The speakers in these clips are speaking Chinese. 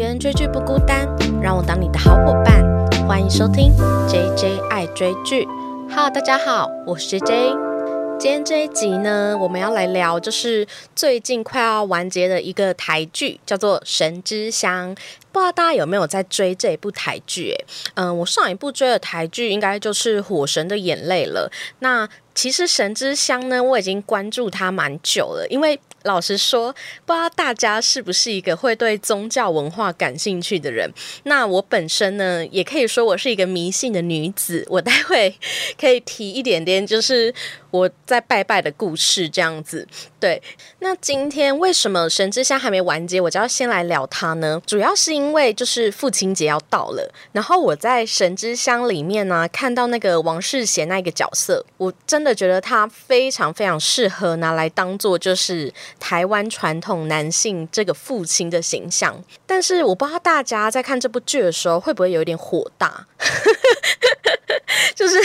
个人追剧不孤单，让我当你的好伙伴。欢迎收听 J J 爱追剧。Hello，大家好，我是 J J。今天这一集呢，我们要来聊就是最近快要完结的一个台剧，叫做《神之乡》。不知道大家有没有在追这一部台剧？嗯，我上一部追的台剧应该就是《火神的眼泪》了。那其实《神之乡》呢，我已经关注它蛮久了，因为老实说，不知道大家是不是一个会对宗教文化感兴趣的人。那我本身呢，也可以说我是一个迷信的女子。我待会可以提一点点，就是我在拜拜的故事这样子。对，那今天为什么《神之乡》还没完结，我就要先来聊它呢？主要是因为就是父亲节要到了，然后我在《神之乡》里面呢，看到那个王世贤那个角色，我真的觉得他非常非常适合拿来当做就是台湾传统男性这个父亲的形象。但是我不知道大家在看这部剧的时候会不会有一点火大，就是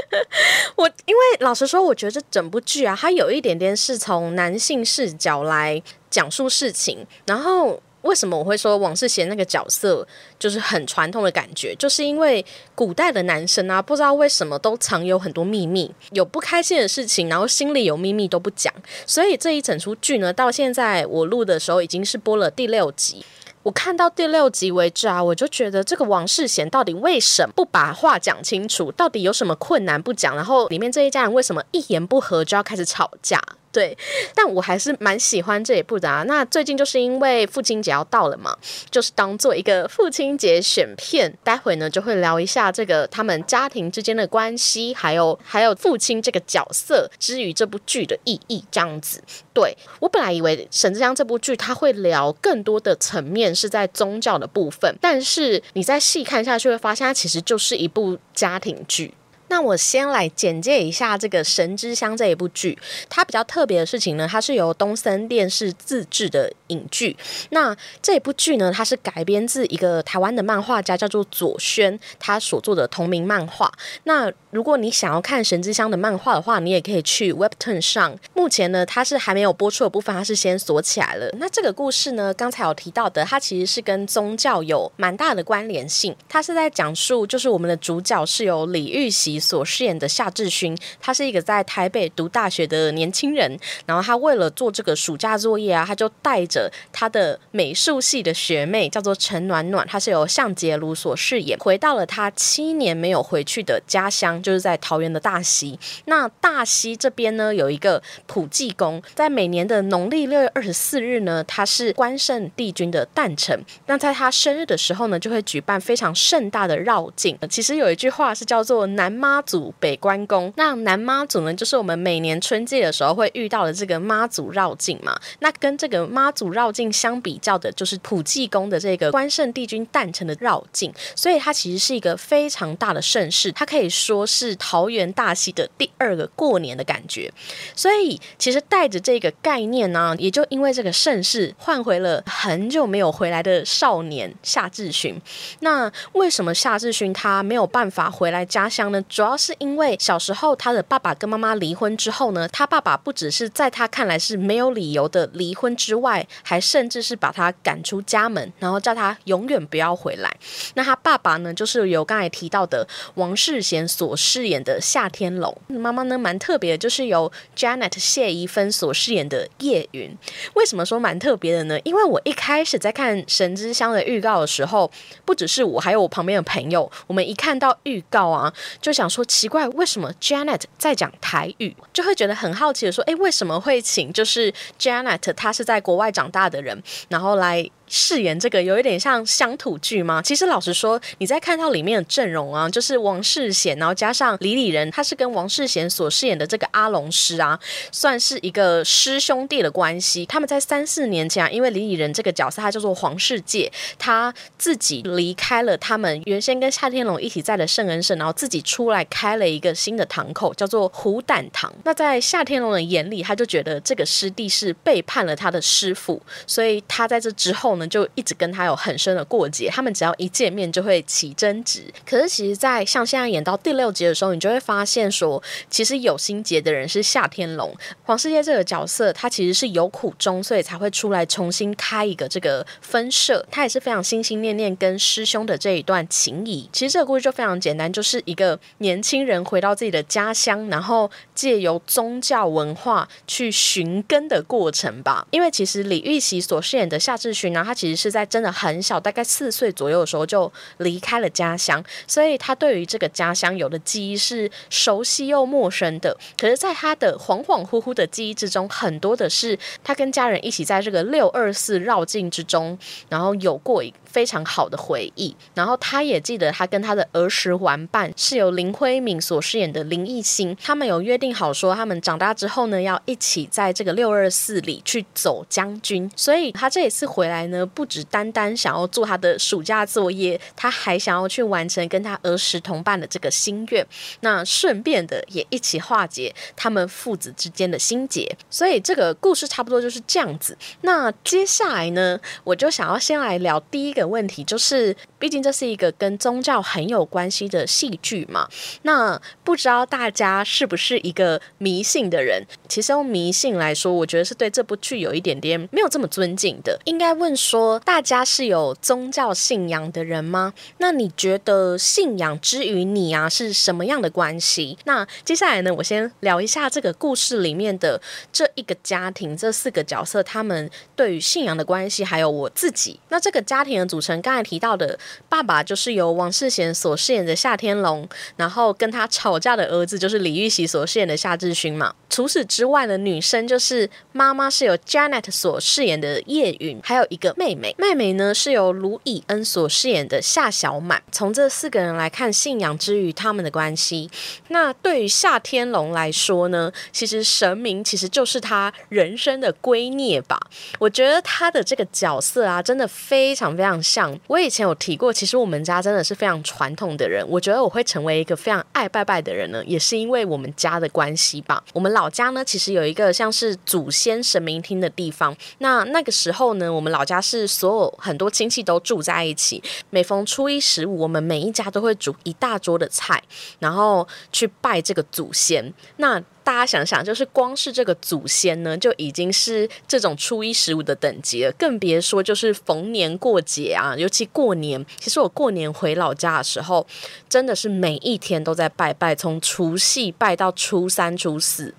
我因为老实说，我觉得这整部剧啊，它有一点点是从男性视角来讲述事情，然后。为什么我会说王世贤那个角色就是很传统的感觉？就是因为古代的男生啊，不知道为什么都藏有很多秘密，有不开心的事情，然后心里有秘密都不讲。所以这一整出剧呢，到现在我录的时候已经是播了第六集。我看到第六集为止啊，我就觉得这个王世贤到底为什么不把话讲清楚？到底有什么困难不讲？然后里面这一家人为什么一言不合就要开始吵架？对，但我还是蛮喜欢这一部的啊。那最近就是因为父亲节要到了嘛，就是当做一个父亲节选片，待会呢就会聊一下这个他们家庭之间的关系，还有还有父亲这个角色之于这部剧的意义这样子。对我本来以为《沈志江》这部剧他会聊更多的层面是在宗教的部分，但是你再细看下去会发现，它其实就是一部家庭剧。那我先来简介一下这个《神之乡》这一部剧，它比较特别的事情呢，它是由东森电视自制的影剧。那这部剧呢，它是改编自一个台湾的漫画家叫做左轩他所做的同名漫画。那如果你想要看《神之乡》的漫画的话，你也可以去 Webtoon 上。目前呢，它是还没有播出的部分，它是先锁起来了。那这个故事呢，刚才有提到的，它其实是跟宗教有蛮大的关联性。它是在讲述，就是我们的主角是由李玉玺。所饰演的夏志勋，他是一个在台北读大学的年轻人。然后他为了做这个暑假作业啊，他就带着他的美术系的学妹，叫做陈暖暖，她是由向杰如所饰演，回到了他七年没有回去的家乡，就是在桃园的大溪。那大溪这边呢，有一个普济宫，在每年的农历六月二十四日呢，它是关圣帝君的诞辰。那在他生日的时候呢，就会举办非常盛大的绕境。其实有一句话是叫做“南妈”。妈祖北关公，那南妈祖呢，就是我们每年春季的时候会遇到的这个妈祖绕境嘛。那跟这个妈祖绕境相比较的，就是普济宫的这个关圣帝君诞辰的绕境。所以它其实是一个非常大的盛事，它可以说是桃园大戏的第二个过年的感觉。所以其实带着这个概念呢，也就因为这个盛世，换回了很久没有回来的少年夏志勋。那为什么夏志勋他没有办法回来家乡呢？主要是因为小时候他的爸爸跟妈妈离婚之后呢，他爸爸不只是在他看来是没有理由的离婚之外，还甚至是把他赶出家门，然后叫他永远不要回来。那他爸爸呢，就是由刚才提到的王世贤所饰演的夏天龙，妈妈呢蛮特别的，就是由 Janet 谢怡芬所饰演的叶云。为什么说蛮特别的呢？因为我一开始在看《神之乡》的预告的时候，不只是我，还有我旁边的朋友，我们一看到预告啊，就想。说奇怪，为什么 Janet 在讲台语，就会觉得很好奇的说，哎，为什么会请就是 Janet，她是在国外长大的人，然后来。饰演这个有一点像乡土剧吗？其实老实说，你在看到里面的阵容啊，就是王世贤，然后加上李李仁，他是跟王世贤所饰演的这个阿龙师啊，算是一个师兄弟的关系。他们在三四年前啊，因为李李仁这个角色他叫做黄世界，他自己离开了他们原先跟夏天龙一起在的圣恩社，然后自己出来开了一个新的堂口，叫做虎胆堂。那在夏天龙的眼里，他就觉得这个师弟是背叛了他的师傅，所以他在这之后呢。就一直跟他有很深的过节，他们只要一见面就会起争执。可是其实，在像现在演到第六集的时候，你就会发现说，其实有心结的人是夏天龙，黄世界这个角色，他其实是有苦衷，所以才会出来重新开一个这个分社，他也是非常心心念念跟师兄的这一段情谊。其实这个故事就非常简单，就是一个年轻人回到自己的家乡，然后借由宗教文化去寻根的过程吧。因为其实李玉玺所饰演的夏志勋呢，他他其实是在真的很小，大概四岁左右的时候就离开了家乡，所以他对于这个家乡有的记忆是熟悉又陌生的。可是，在他的恍恍惚惚的记忆之中，很多的是他跟家人一起在这个六二四绕境之中，然后有过一。非常好的回忆，然后他也记得他跟他的儿时玩伴是由林辉敏所饰演的林艺兴，他们有约定好说，他们长大之后呢，要一起在这个六二四里去走将军。所以他这一次回来呢，不止单单想要做他的暑假作业，他还想要去完成跟他儿时同伴的这个心愿，那顺便的也一起化解他们父子之间的心结。所以这个故事差不多就是这样子。那接下来呢，我就想要先来聊第一个。的问题就是，毕竟这是一个跟宗教很有关系的戏剧嘛。那不知道大家是不是一个迷信的人？其实用迷信来说，我觉得是对这部剧有一点点没有这么尊敬的。应该问说，大家是有宗教信仰的人吗？那你觉得信仰之于你啊是什么样的关系？那接下来呢，我先聊一下这个故事里面的这一个家庭，这四个角色他们对于信仰的关系，还有我自己。那这个家庭的组成，刚才提到的爸爸就是由王世贤所饰演的夏天龙，然后跟他吵架的儿子就是李玉玺所饰演的夏志勋嘛。除此之外的女生就是妈妈是由 Janet 所饰演的叶云，还有一个妹妹，妹妹呢是由卢以恩所饰演的夏小满。从这四个人来看，信仰之于他们的关系。那对于夏天龙来说呢，其实神明其实就是他人生的圭臬吧。我觉得他的这个角色啊，真的非常非常。像我以前有提过，其实我们家真的是非常传统的人。我觉得我会成为一个非常爱拜拜的人呢，也是因为我们家的关系吧。我们老家呢，其实有一个像是祖先神明厅的地方。那那个时候呢，我们老家是所有很多亲戚都住在一起。每逢初一十五，我们每一家都会煮一大桌的菜，然后去拜这个祖先。那大家想想，就是光是这个祖先呢，就已经是这种初一十五的等级了，更别说就是逢年过节啊，尤其过年。其实我过年回老家的时候，真的是每一天都在拜拜，从除夕拜到初三、初四，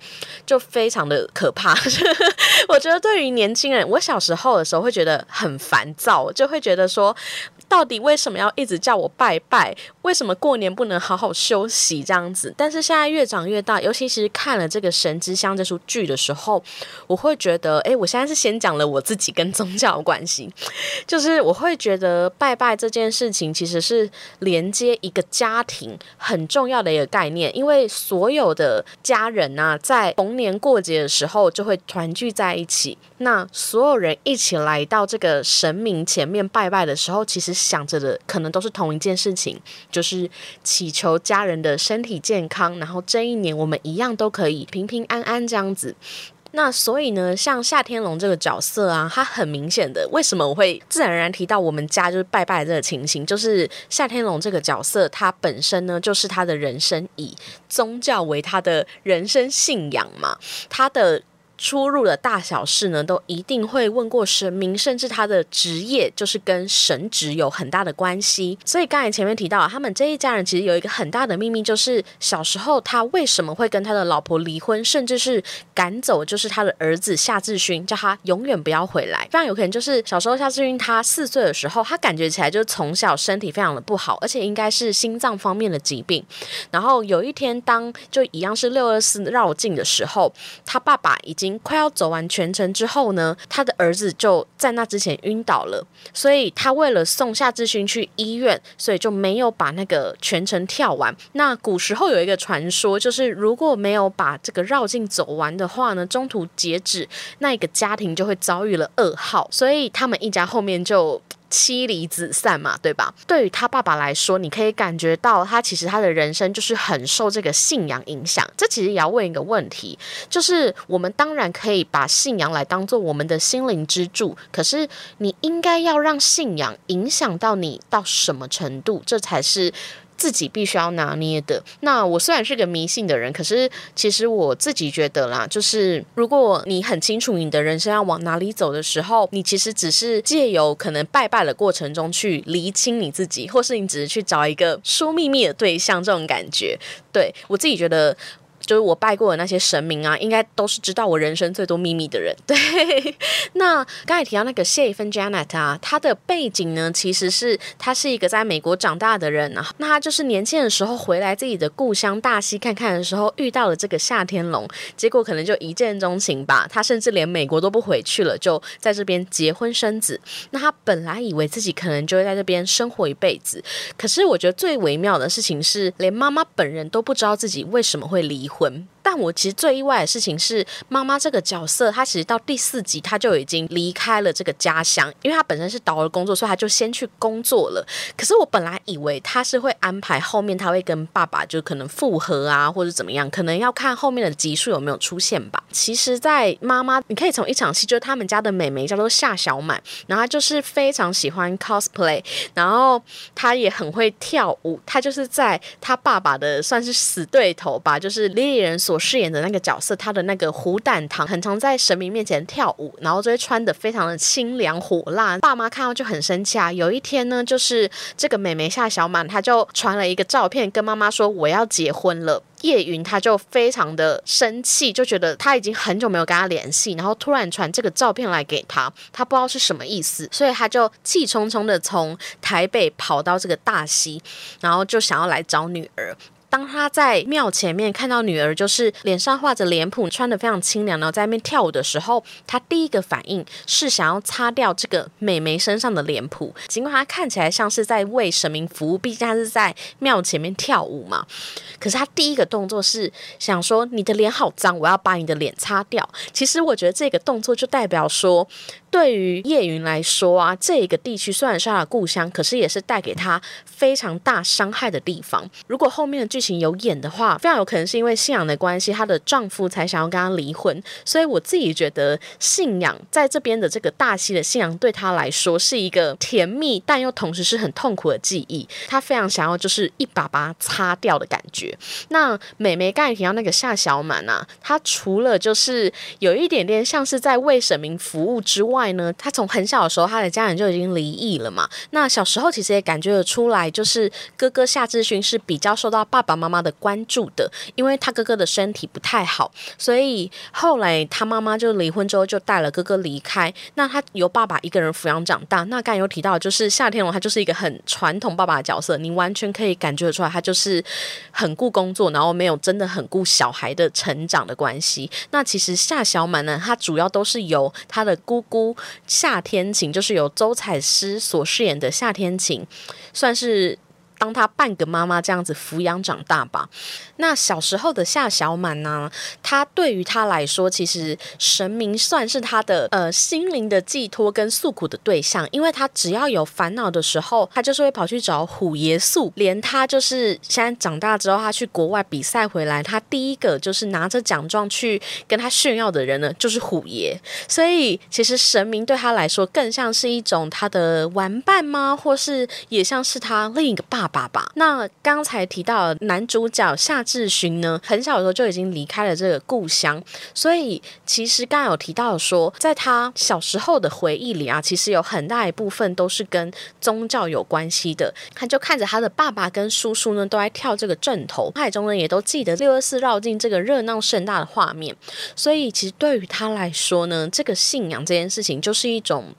就非常的可怕。我觉得对于年轻人，我小时候的时候会觉得很烦躁，就会觉得说。到底为什么要一直叫我拜拜？为什么过年不能好好休息这样子？但是现在越长越大，尤其是看了这个《神之乡》这出剧的时候，我会觉得，哎，我现在是先讲了我自己跟宗教关系，就是我会觉得拜拜这件事情其实是连接一个家庭很重要的一个概念，因为所有的家人呐，在逢年过节的时候就会团聚在一起，那所有人一起来到这个神明前面拜拜的时候，其实。想着的可能都是同一件事情，就是祈求家人的身体健康，然后这一年我们一样都可以平平安安这样子。那所以呢，像夏天龙这个角色啊，他很明显的，为什么我会自然而然提到我们家就是拜拜这个情形，就是夏天龙这个角色，他本身呢就是他的人生以宗教为他的人生信仰嘛，他的。出入的大小事呢，都一定会问过神明，甚至他的职业就是跟神职有很大的关系。所以刚才前面提到，他们这一家人其实有一个很大的秘密，就是小时候他为什么会跟他的老婆离婚，甚至是赶走，就是他的儿子夏志勋，叫他永远不要回来。非常有可能就是小时候夏志勋他四岁的时候，他感觉起来就是从小身体非常的不好，而且应该是心脏方面的疾病。然后有一天，当就一样是六二四绕境的时候，他爸爸已经。快要走完全程之后呢，他的儿子就在那之前晕倒了，所以他为了送夏志勋去医院，所以就没有把那个全程跳完。那古时候有一个传说，就是如果没有把这个绕境走完的话呢，中途截止，那一个家庭就会遭遇了噩耗，所以他们一家后面就。妻离子散嘛，对吧？对于他爸爸来说，你可以感觉到他其实他的人生就是很受这个信仰影响。这其实也要问一个问题，就是我们当然可以把信仰来当做我们的心灵支柱，可是你应该要让信仰影响到你到什么程度，这才是。自己必须要拿捏的。那我虽然是个迷信的人，可是其实我自己觉得啦，就是如果你很清楚你的人生要往哪里走的时候，你其实只是借由可能拜拜的过程中去厘清你自己，或是你只是去找一个说秘密的对象，这种感觉。对我自己觉得。就是我拜过的那些神明啊，应该都是知道我人生最多秘密的人。对，那刚才提到那个谢芬 Janet 啊，她的背景呢，其实是她是一个在美国长大的人啊。那她就是年轻的时候回来自己的故乡大溪看看的时候，遇到了这个夏天龙，结果可能就一见钟情吧。她甚至连美国都不回去了，就在这边结婚生子。那她本来以为自己可能就会在这边生活一辈子，可是我觉得最微妙的事情是，连妈妈本人都不知道自己为什么会离。婚，魂。但我其实最意外的事情是，妈妈这个角色，她其实到第四集，她就已经离开了这个家乡，因为她本身是导儿工作，所以她就先去工作了。可是我本来以为她是会安排后面，她会跟爸爸就可能复合啊，或者怎么样，可能要看后面的集数有没有出现吧。其实，在妈妈，你可以从一场戏，就是他们家的美眉叫做夏小满，然后她就是非常喜欢 cosplay，然后她也很会跳舞，她就是在她爸爸的算是死对头吧，就是。猎人所我饰演的那个角色，他的那个虎胆堂很常在神明面前跳舞，然后就会穿的非常的清凉火辣。爸妈看到就很生气啊。有一天呢，就是这个美眉夏小满，她就传了一个照片跟妈妈说我要结婚了。叶云他就非常的生气，就觉得他已经很久没有跟他联系，然后突然传这个照片来给他，他不知道是什么意思，所以他就气冲冲的从台北跑到这个大溪，然后就想要来找女儿。当他在庙前面看到女儿，就是脸上画着脸谱，穿的非常清凉，然后在那边跳舞的时候，他第一个反应是想要擦掉这个美眉身上的脸谱。尽管他看起来像是在为神明服务，毕竟他是在庙前面跳舞嘛。可是他第一个动作是想说：“你的脸好脏，我要把你的脸擦掉。”其实我觉得这个动作就代表说。对于叶云来说啊，这个地区虽然是他的故乡，可是也是带给他非常大伤害的地方。如果后面的剧情有演的话，非常有可能是因为信仰的关系，她的丈夫才想要跟她离婚。所以我自己觉得，信仰在这边的这个大溪的信仰对她来说是一个甜蜜，但又同时是很痛苦的记忆。她非常想要就是一把把它擦掉的感觉。那美眉刚才提到那个夏小满啊，她除了就是有一点点像是在为神明服务之外，呢，她从很小的时候，她的家人就已经离异了嘛。那小时候其实也感觉得出来，就是哥哥夏志勋是比较受到爸爸妈妈的关注的，因为他哥哥的身体不太好，所以后来他妈妈就离婚之后就带了哥哥离开。那他由爸爸一个人抚养长大。那刚才有提到，就是夏天龙他就是一个很传统爸爸的角色，你完全可以感觉得出来，他就是很顾工作，然后没有真的很顾小孩的成长的关系。那其实夏小满呢，他主要都是由他的姑姑。夏天晴就是由周采诗所饰演的夏天晴，算是。当他半个妈妈这样子抚养长大吧。那小时候的夏小满呢？他对于他来说，其实神明算是他的呃心灵的寄托跟诉苦的对象。因为他只要有烦恼的时候，他就是会跑去找虎爷诉。连他就是现在长大之后，他去国外比赛回来，他第一个就是拿着奖状去跟他炫耀的人呢，就是虎爷。所以其实神明对他来说，更像是一种他的玩伴吗？或是也像是他另一个爸。爸爸，那刚才提到男主角夏志勋呢，很小的时候就已经离开了这个故乡，所以其实刚刚有提到说，在他小时候的回忆里啊，其实有很大一部分都是跟宗教有关系的。他就看着他的爸爸跟叔叔呢，都在跳这个阵头，脑海中呢也都记得六二四绕境这个热闹盛大的画面，所以其实对于他来说呢，这个信仰这件事情就是一种。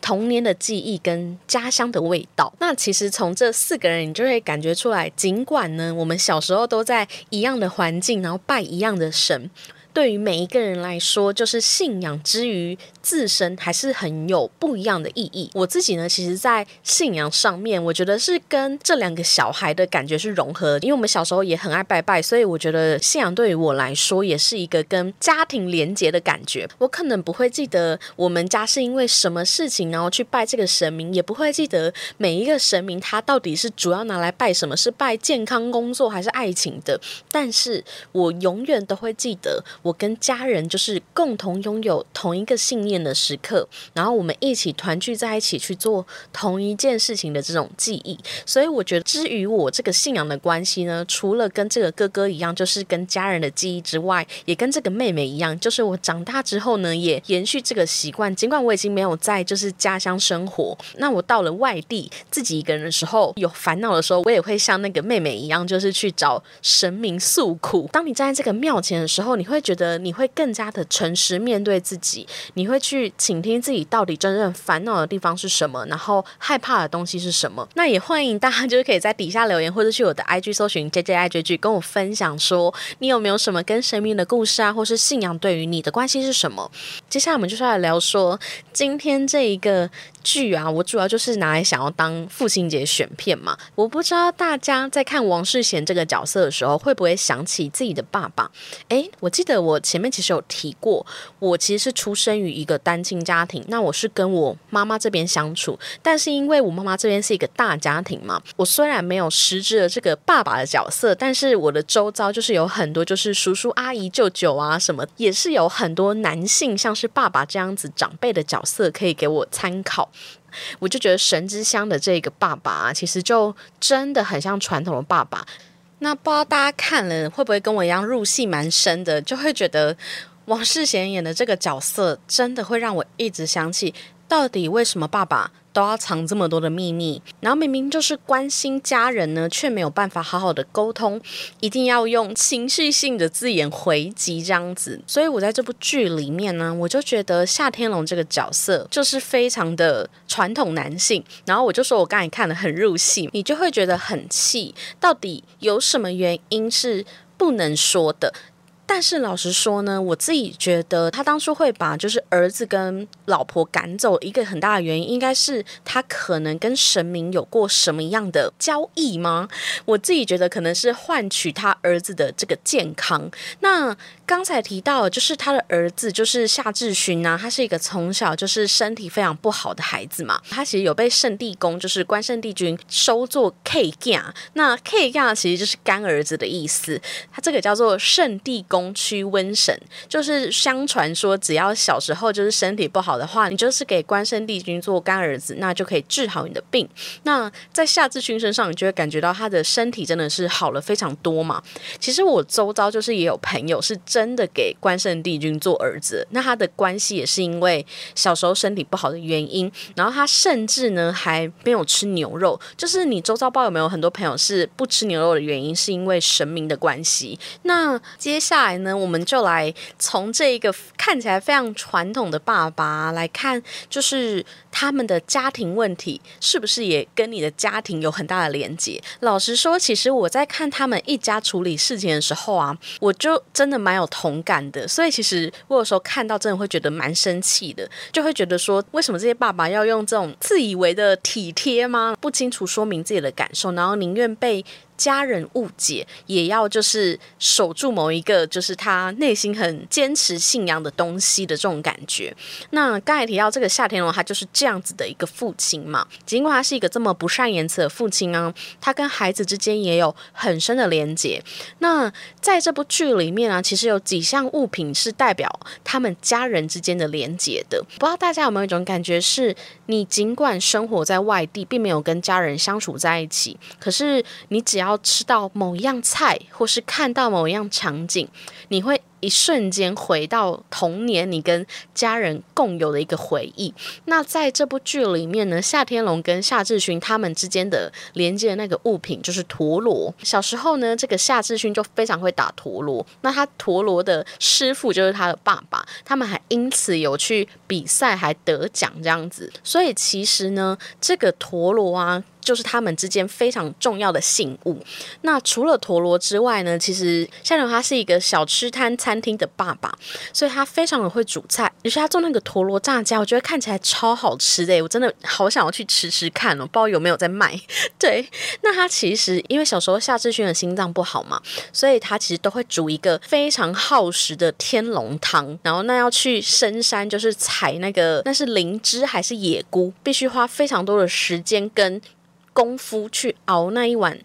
童年的记忆跟家乡的味道，那其实从这四个人，你就会感觉出来，尽管呢，我们小时候都在一样的环境，然后拜一样的神。对于每一个人来说，就是信仰之于自身，还是很有不一样的意义。我自己呢，其实，在信仰上面，我觉得是跟这两个小孩的感觉是融合，因为我们小时候也很爱拜拜，所以我觉得信仰对于我来说，也是一个跟家庭连结的感觉。我可能不会记得我们家是因为什么事情，然后去拜这个神明，也不会记得每一个神明他到底是主要拿来拜什么，是拜健康、工作还是爱情的。但是我永远都会记得。我跟家人就是共同拥有同一个信念的时刻，然后我们一起团聚在一起去做同一件事情的这种记忆。所以我觉得，至于我这个信仰的关系呢，除了跟这个哥哥一样，就是跟家人的记忆之外，也跟这个妹妹一样，就是我长大之后呢，也延续这个习惯。尽管我已经没有在就是家乡生活，那我到了外地自己一个人的时候，有烦恼的时候，我也会像那个妹妹一样，就是去找神明诉苦。当你站在这个庙前的时候，你会。觉得你会更加的诚实面对自己，你会去倾听自己到底真正烦恼的地方是什么，然后害怕的东西是什么。那也欢迎大家就是可以在底下留言，或者去我的 IG 搜寻 J J I J G，跟我分享说你有没有什么跟神明的故事啊，或是信仰对于你的关系是什么。接下来我们就是来聊说今天这一个。剧啊，我主要就是拿来想要当父亲节选片嘛。我不知道大家在看王世贤这个角色的时候，会不会想起自己的爸爸？诶，我记得我前面其实有提过，我其实是出生于一个单亲家庭。那我是跟我妈妈这边相处，但是因为我妈妈这边是一个大家庭嘛，我虽然没有实质的这个爸爸的角色，但是我的周遭就是有很多就是叔叔阿姨舅舅啊什么，也是有很多男性像是爸爸这样子长辈的角色可以给我参考。我就觉得神之乡的这个爸爸啊，其实就真的很像传统的爸爸。那不知道大家看了会不会跟我一样入戏蛮深的，就会觉得王世贤演的这个角色真的会让我一直想起，到底为什么爸爸？都要藏这么多的秘密，然后明明就是关心家人呢，却没有办法好好的沟通，一定要用情绪性的字眼回击这样子。所以我在这部剧里面呢，我就觉得夏天龙这个角色就是非常的传统男性。然后我就说我刚才看的很入戏，你就会觉得很气。到底有什么原因是不能说的？但是老实说呢，我自己觉得他当初会把就是儿子跟老婆赶走，一个很大的原因应该是他可能跟神明有过什么样的交易吗？我自己觉得可能是换取他儿子的这个健康。那刚才提到就是他的儿子就是夏志勋啊，他是一个从小就是身体非常不好的孩子嘛，他其实有被圣地公就是关圣帝君收作 K 家，那 K 家其实就是干儿子的意思，他这个叫做圣地公。驱瘟神就是相传说，只要小时候就是身体不好的话，你就是给关圣帝君做干儿子，那就可以治好你的病。那在夏志勋身上，你就会感觉到他的身体真的是好了非常多嘛。其实我周遭就是也有朋友是真真的给关圣帝君做儿子，那他的关系也是因为小时候身体不好的原因，然后他甚至呢还没有吃牛肉。就是你周遭包有没有很多朋友是不吃牛肉的原因，是因为神明的关系？那接下。来呢，我们就来从这一个看起来非常传统的爸爸来看，就是他们的家庭问题是不是也跟你的家庭有很大的连接？老实说，其实我在看他们一家处理事情的时候啊，我就真的蛮有同感的。所以其实我有时候看到，真的会觉得蛮生气的，就会觉得说，为什么这些爸爸要用这种自以为的体贴吗？不清楚说明自己的感受，然后宁愿被。家人误解，也要就是守住某一个，就是他内心很坚持信仰的东西的这种感觉。那刚才提到这个夏天龙，他就是这样子的一个父亲嘛。尽管他是一个这么不善言辞的父亲啊，他跟孩子之间也有很深的连结。那在这部剧里面啊，其实有几项物品是代表他们家人之间的连结的。不知道大家有没有一种感觉，是你尽管生活在外地，并没有跟家人相处在一起，可是你只要要吃到某一样菜，或是看到某一样场景，你会。一瞬间回到童年，你跟家人共有的一个回忆。那在这部剧里面呢，夏天龙跟夏志勋他们之间的连接的那个物品就是陀螺。小时候呢，这个夏志勋就非常会打陀螺，那他陀螺的师傅就是他的爸爸，他们还因此有去比赛，还得奖这样子。所以其实呢，这个陀螺啊，就是他们之间非常重要的信物。那除了陀螺之外呢，其实夏天龙他是一个小吃摊。餐厅的爸爸，所以他非常的会煮菜，尤其他做那个陀螺炸酱，我觉得看起来超好吃的，我真的好想要去吃吃看哦，不知道有没有在卖。对，那他其实因为小时候夏志勋的心脏不好嘛，所以他其实都会煮一个非常耗时的天龙汤，然后那要去深山，就是采那个那是灵芝还是野菇，必须花非常多的时间跟功夫去熬那一碗。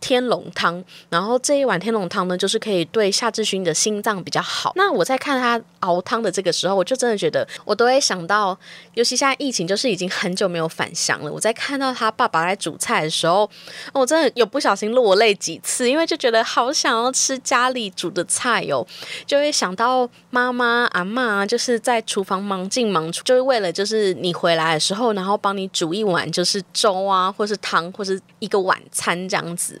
天龙汤，然后这一碗天龙汤呢，就是可以对夏志勋的心脏比较好。那我在看他熬汤的这个时候，我就真的觉得，我都会想到，尤其现在疫情，就是已经很久没有返乡了。我在看到他爸爸在煮菜的时候，我真的有不小心落泪几次，因为就觉得好想要吃家里煮的菜哦，就会想到妈妈阿妈就是在厨房忙进忙出，就是为了就是你回来的时候，然后帮你煮一碗就是粥啊，或是汤，或是一个晚餐这样子。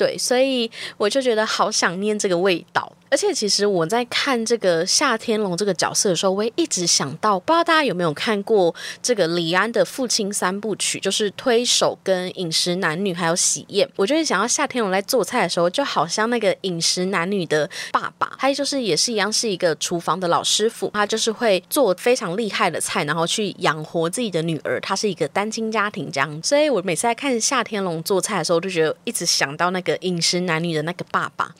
对，所以我就觉得好想念这个味道。而且其实我在看这个夏天龙这个角色的时候，我也一直想到，不知道大家有没有看过这个李安的父亲三部曲，就是推手、跟饮食男女还有喜宴。我就是想要夏天龙在做菜的时候，就好像那个饮食男女的爸爸，他就是也是一样是一个厨房的老师傅，他就是会做非常厉害的菜，然后去养活自己的女儿。他是一个单亲家庭这样，所以我每次在看夏天龙做菜的时候，就觉得一直想到那个饮食男女的那个爸爸。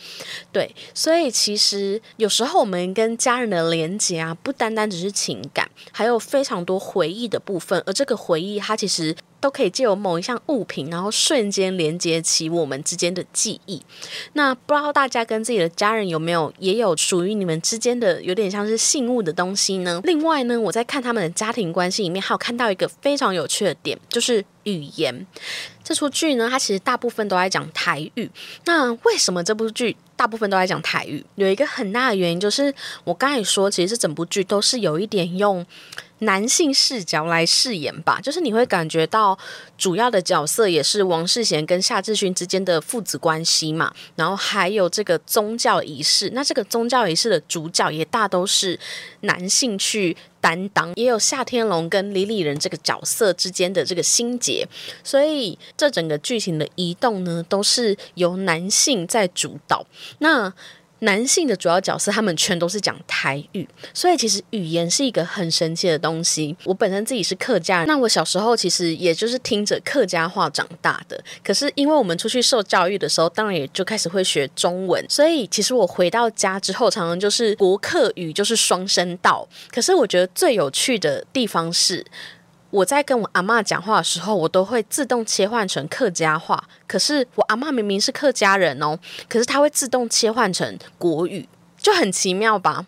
对，所以。其实有时候我们跟家人的连接啊，不单单只是情感，还有非常多回忆的部分。而这个回忆，它其实都可以借由某一项物品，然后瞬间连接起我们之间的记忆。那不知道大家跟自己的家人有没有也有属于你们之间的有点像是信物的东西呢？另外呢，我在看他们的家庭关系里面，还有看到一个非常有趣的点，就是语言。这出剧呢，它其实大部分都在讲台语。那为什么这部剧？大部分都在讲台语，有一个很大的原因就是我刚才说，其实整部剧都是有一点用男性视角来饰演吧，就是你会感觉到主要的角色也是王世贤跟夏志勋之间的父子关系嘛，然后还有这个宗教仪式，那这个宗教仪式的主角也大都是男性去。担当也有夏天龙跟李李仁这个角色之间的这个心结，所以这整个剧情的移动呢，都是由男性在主导。那男性的主要角色，他们全都是讲台语，所以其实语言是一个很神奇的东西。我本身自己是客家人，那我小时候其实也就是听着客家话长大的。可是因为我们出去受教育的时候，当然也就开始会学中文，所以其实我回到家之后，常常就是国客语就是双声道。可是我觉得最有趣的地方是。我在跟我阿妈讲话的时候，我都会自动切换成客家话。可是我阿妈明明是客家人哦，可是她会自动切换成国语，就很奇妙吧。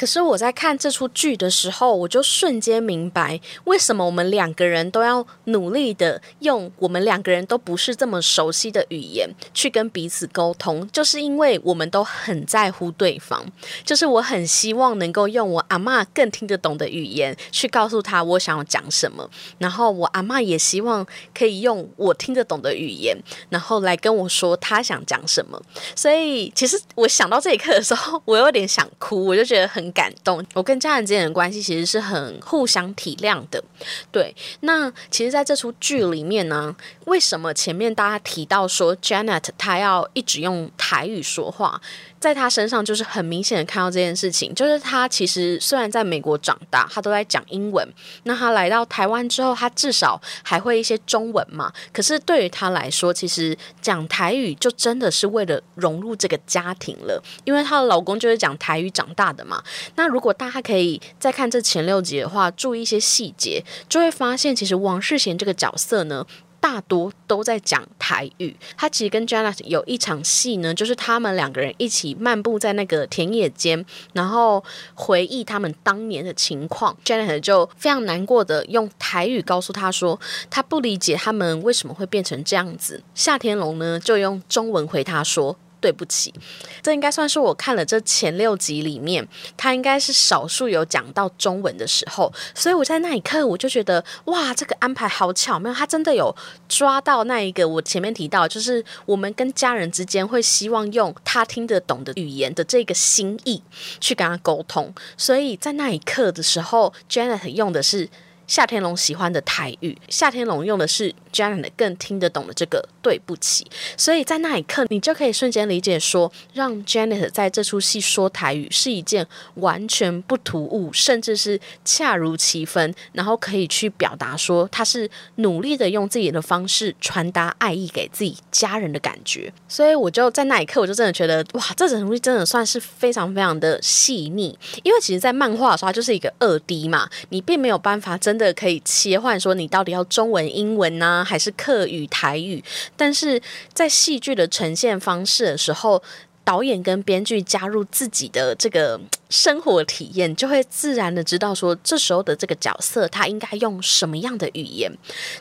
可是我在看这出剧的时候，我就瞬间明白，为什么我们两个人都要努力的用我们两个人都不是这么熟悉的语言去跟彼此沟通，就是因为我们都很在乎对方。就是我很希望能够用我阿妈更听得懂的语言去告诉他我想要讲什么，然后我阿妈也希望可以用我听得懂的语言，然后来跟我说他想讲什么。所以，其实我想到这一刻的时候，我有点想哭，我就觉得很。感动，我跟家人之间的关系其实是很互相体谅的。对，那其实在这出剧里面呢，为什么前面大家提到说 Janet 她要一直用台语说话？在他身上就是很明显的看到这件事情，就是他其实虽然在美国长大，他都在讲英文。那他来到台湾之后，他至少还会一些中文嘛。可是对于他来说，其实讲台语就真的是为了融入这个家庭了，因为她的老公就是讲台语长大的嘛。那如果大家可以再看这前六集的话，注意一些细节，就会发现其实王世贤这个角色呢。大多都在讲台语。他其实跟 Janet 有一场戏呢，就是他们两个人一起漫步在那个田野间，然后回忆他们当年的情况。Janet 就非常难过的用台语告诉他说，他不理解他们为什么会变成这样子。夏天龙呢，就用中文回他说。对不起，这应该算是我看了这前六集里面，他应该是少数有讲到中文的时候，所以我在那一刻我就觉得，哇，这个安排好巧妙，他真的有抓到那一个我前面提到，就是我们跟家人之间会希望用他听得懂的语言的这个心意去跟他沟通，所以在那一刻的时候，Janet 用的是。夏天龙喜欢的台语，夏天龙用的是 Janet 更听得懂的这个对不起，所以在那一刻，你就可以瞬间理解说，让 Janet 在这出戏说台语是一件完全不突兀，甚至是恰如其分，然后可以去表达说他是努力的用自己的方式传达爱意给自己家人的感觉。所以我就在那一刻，我就真的觉得，哇，这整出戏真的算是非常非常的细腻，因为其实，在漫画的时候，它就是一个二 D 嘛，你并没有办法真的可以切换说你到底要中文、英文呢，还是客语、台语，但是在戏剧的呈现方式的时候。导演跟编剧加入自己的这个生活体验，就会自然的知道说，这时候的这个角色他应该用什么样的语言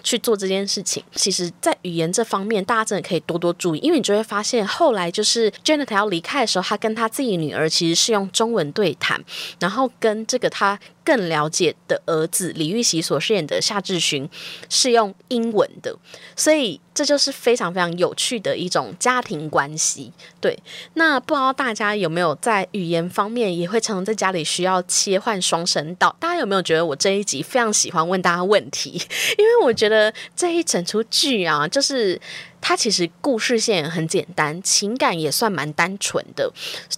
去做这件事情。其实，在语言这方面，大家真的可以多多注意，因为你就会发现，后来就是 Janet 要离开的时候，他跟他自己女儿其实是用中文对谈，然后跟这个他更了解的儿子李玉玺所饰演的夏志勋是用英文的，所以这就是非常非常有趣的一种家庭关系。对，那不知道大家有没有在语言方面也会常常在家里需要切换双声道？大家有没有觉得我这一集非常喜欢问大家问题？因为我觉得这一整出剧啊，就是它其实故事线很简单，情感也算蛮单纯的，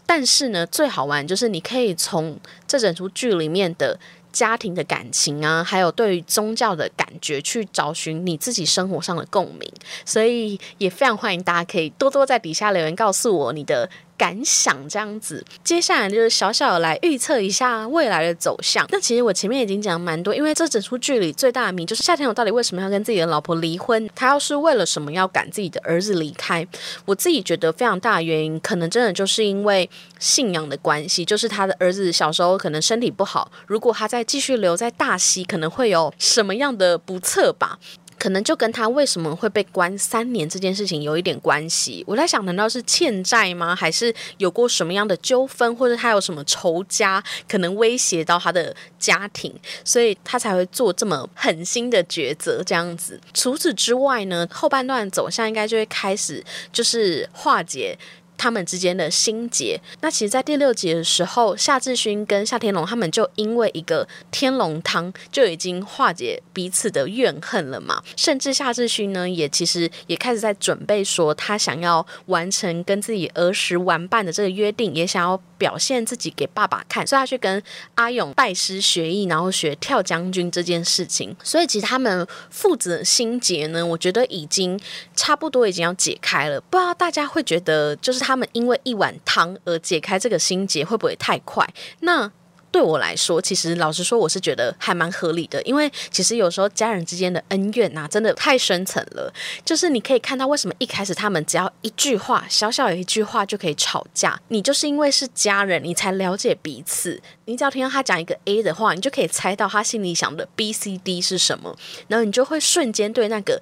但是呢，最好玩就是你可以从这整出剧里面的。家庭的感情啊，还有对于宗教的感觉，去找寻你自己生活上的共鸣，所以也非常欢迎大家可以多多在底下留言告诉我你的。感想这样子，接下来就是小小来预测一下未来的走向。那其实我前面已经讲蛮多，因为这整出剧里最大的谜就是夏天勇到底为什么要跟自己的老婆离婚？他要是为了什么要赶自己的儿子离开？我自己觉得非常大的原因，可能真的就是因为信仰的关系，就是他的儿子小时候可能身体不好，如果他再继续留在大溪，可能会有什么样的不测吧。可能就跟他为什么会被关三年这件事情有一点关系。我在想，难道是欠债吗？还是有过什么样的纠纷，或者他有什么仇家，可能威胁到他的家庭，所以他才会做这么狠心的抉择这样子。除此之外呢，后半段走向应该就会开始就是化解。他们之间的心结。那其实，在第六集的时候，夏志勋跟夏天龙他们就因为一个天龙汤就已经化解彼此的怨恨了嘛。甚至夏志勋呢，也其实也开始在准备说，他想要完成跟自己儿时玩伴的这个约定，也想要表现自己给爸爸看，所以他去跟阿勇拜师学艺，然后学跳将军这件事情。所以其实他们父子的心结呢，我觉得已经差不多已经要解开了。不知道大家会觉得，就是他。们因为一碗汤而解开这个心结，会不会太快？那对我来说，其实老实说，我是觉得还蛮合理的。因为其实有时候家人之间的恩怨呐，真的太深层了。就是你可以看到，为什么一开始他们只要一句话，小小一句话就可以吵架。你就是因为是家人，你才了解彼此。你只要听到他讲一个 A 的话，你就可以猜到他心里想的 B、C、D 是什么，然后你就会瞬间对那个。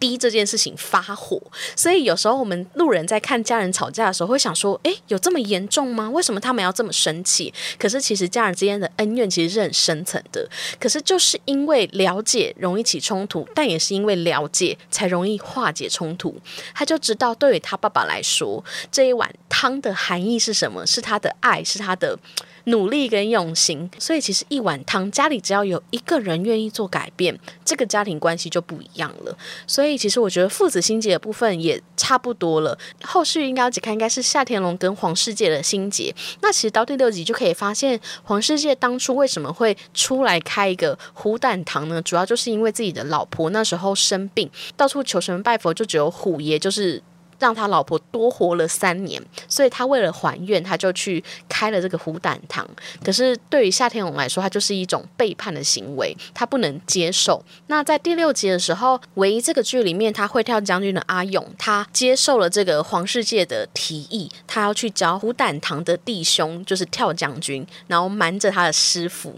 低这件事情发火，所以有时候我们路人在看家人吵架的时候，会想说：“诶，有这么严重吗？为什么他们要这么生气？”可是其实家人之间的恩怨其实是很深层的。可是就是因为了解容易起冲突，但也是因为了解才容易化解冲突。他就知道，对于他爸爸来说，这一碗汤的含义是什么？是他的爱，是他的。努力跟用心，所以其实一碗汤，家里只要有一个人愿意做改变，这个家庭关系就不一样了。所以其实我觉得父子心结的部分也差不多了。后续应该要解开，应该是夏天龙跟黄世界的心结。那其实到第六集就可以发现，黄世界当初为什么会出来开一个虎胆堂呢？主要就是因为自己的老婆那时候生病，到处求神拜佛，就只有虎爷就是。让他老婆多活了三年，所以他为了还愿，他就去开了这个虎胆堂。可是对于夏天龙来说，他就是一种背叛的行为，他不能接受。那在第六集的时候，唯一这个剧里面他会跳将军的阿勇，他接受了这个黄世界的提议，他要去教虎胆堂的弟兄，就是跳将军，然后瞒着他的师傅。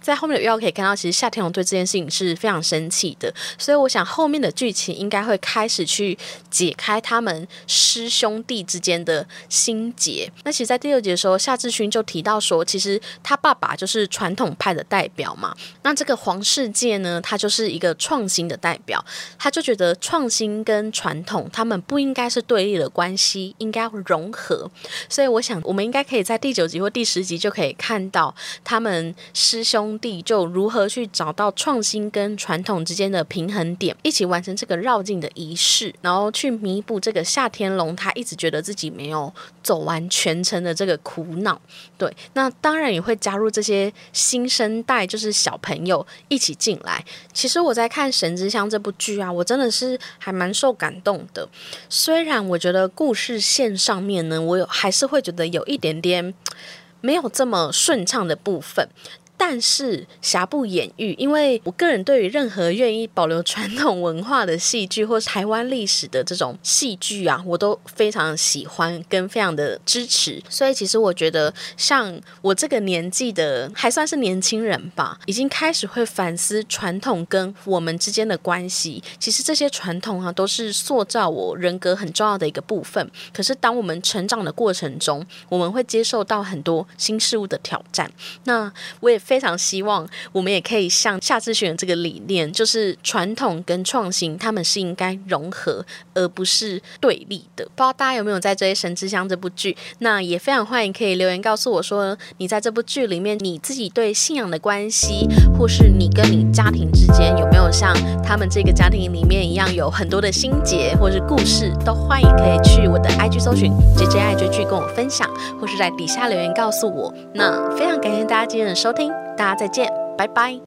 在后面的预告可以看到，其实夏天龙对这件事情是非常生气的，所以我想后面的剧情应该会开始去解开他们。师兄弟之间的心结。那其实，在第六节的时候，夏志勋就提到说，其实他爸爸就是传统派的代表嘛。那这个黄世界呢，他就是一个创新的代表，他就觉得创新跟传统他们不应该是对立的关系，应该要融合。所以，我想我们应该可以在第九集或第十集就可以看到他们师兄弟就如何去找到创新跟传统之间的平衡点，一起完成这个绕境的仪式，然后去弥补这个夏天龙他一直觉得自己没有走完全程的这个苦恼。对，那当然也会加入这些新生代，就是小朋友一起进来。其实我在看《神之乡》这部剧啊，我真的是还蛮受感动的。虽然我觉得故事线上面呢，我有还是会觉得有一点点没有这么顺畅的部分。但是瑕不掩瑜，因为我个人对于任何愿意保留传统文化的戏剧，或是台湾历史的这种戏剧啊，我都非常喜欢，跟非常的支持。所以其实我觉得，像我这个年纪的，还算是年轻人吧，已经开始会反思传统跟我们之间的关系。其实这些传统啊，都是塑造我人格很重要的一个部分。可是当我们成长的过程中，我们会接受到很多新事物的挑战。那我也。非常希望我们也可以像夏志选这个理念，就是传统跟创新，他们是应该融合，而不是对立的。不知道大家有没有在追《神之乡》这部剧？那也非常欢迎可以留言告诉我说，你在这部剧里面你自己对信仰的关系，或是你跟你家庭之间有没有像他们这个家庭里面一样有很多的心结，或是故事，都欢迎可以去我的 IG 搜寻 JJ 爱追剧跟我分享，或是在底下留言告诉我。那非常感谢大家今天的收听。大家再见，拜拜。